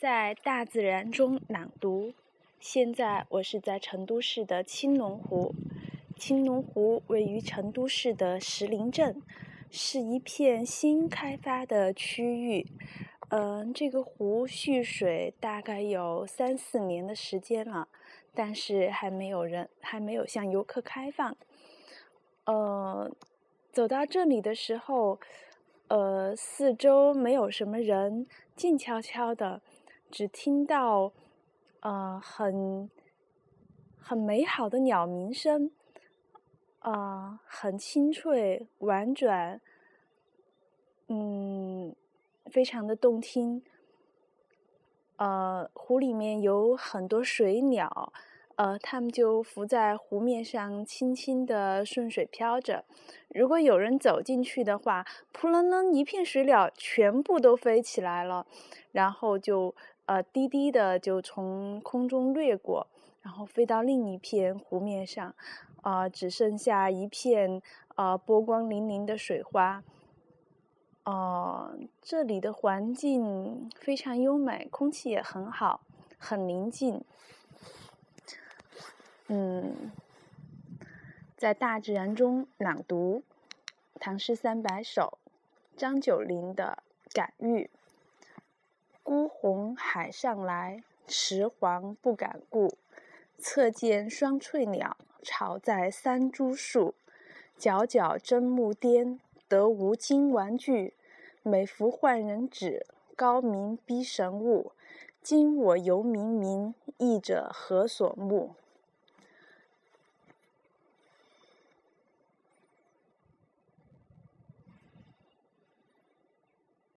在大自然中朗读。现在我是在成都市的青龙湖。青龙湖位于成都市的石林镇，是一片新开发的区域。嗯，这个湖蓄水大概有三四年的时间了，但是还没有人，还没有向游客开放。呃，走到这里的时候，呃，四周没有什么人，静悄悄的，只听到呃很很美好的鸟鸣声。啊，很清脆婉转，嗯，非常的动听。呃，湖里面有很多水鸟，呃，它们就浮在湖面上，轻轻的顺水飘着。如果有人走进去的话，扑棱棱一片水鸟全部都飞起来了，然后就呃低低的就从空中掠过，然后飞到另一片湖面上。啊，只剩下一片啊波光粼粼的水花。哦，这里的环境非常优美，空气也很好，很宁静。嗯，在大自然中朗读《唐诗三百首》，张九龄的《感遇》：孤鸿海上来，迟黄不敢顾。侧见双翠鸟，巢在三株树。皎皎真木颠，得无金玩具。每服换人指，高明逼神物。今我犹冥冥，意者何所慕？